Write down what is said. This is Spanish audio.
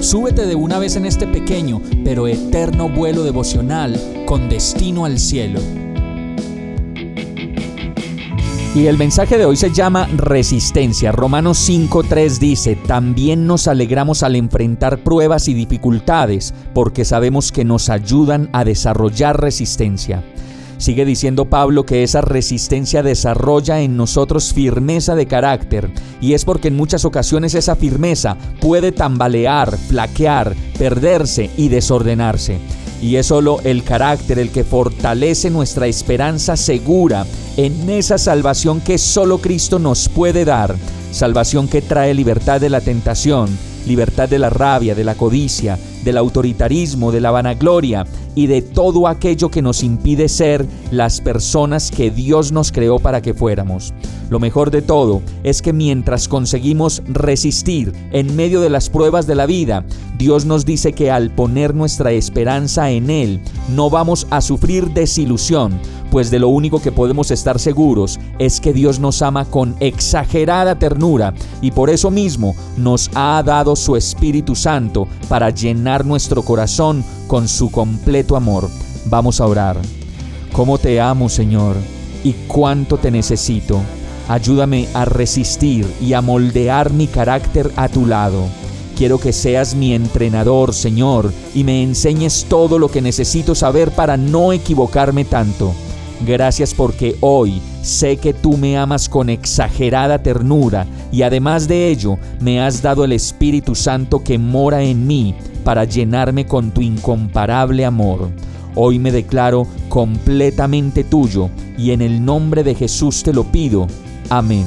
súbete de una vez en este pequeño pero eterno vuelo devocional con destino al cielo. Y el mensaje de hoy se llama resistencia. Romanos 5.3 dice, también nos alegramos al enfrentar pruebas y dificultades porque sabemos que nos ayudan a desarrollar resistencia. Sigue diciendo Pablo que esa resistencia desarrolla en nosotros firmeza de carácter y es porque en muchas ocasiones esa firmeza puede tambalear, flaquear, perderse y desordenarse. Y es solo el carácter el que fortalece nuestra esperanza segura en esa salvación que solo Cristo nos puede dar. Salvación que trae libertad de la tentación, libertad de la rabia, de la codicia, del autoritarismo, de la vanagloria y de todo aquello que nos impide ser las personas que Dios nos creó para que fuéramos. Lo mejor de todo es que mientras conseguimos resistir en medio de las pruebas de la vida, Dios nos dice que al poner nuestra esperanza en Él, no vamos a sufrir desilusión, pues de lo único que podemos estar seguros es que Dios nos ama con exagerada ternura y por eso mismo nos ha dado su Espíritu Santo para llenar nuestro corazón con su completo amor. Vamos a orar. ¿Cómo te amo, Señor? ¿Y cuánto te necesito? Ayúdame a resistir y a moldear mi carácter a tu lado. Quiero que seas mi entrenador, Señor, y me enseñes todo lo que necesito saber para no equivocarme tanto. Gracias porque hoy sé que tú me amas con exagerada ternura y además de ello me has dado el Espíritu Santo que mora en mí para llenarme con tu incomparable amor. Hoy me declaro completamente tuyo y en el nombre de Jesús te lo pido. Amén.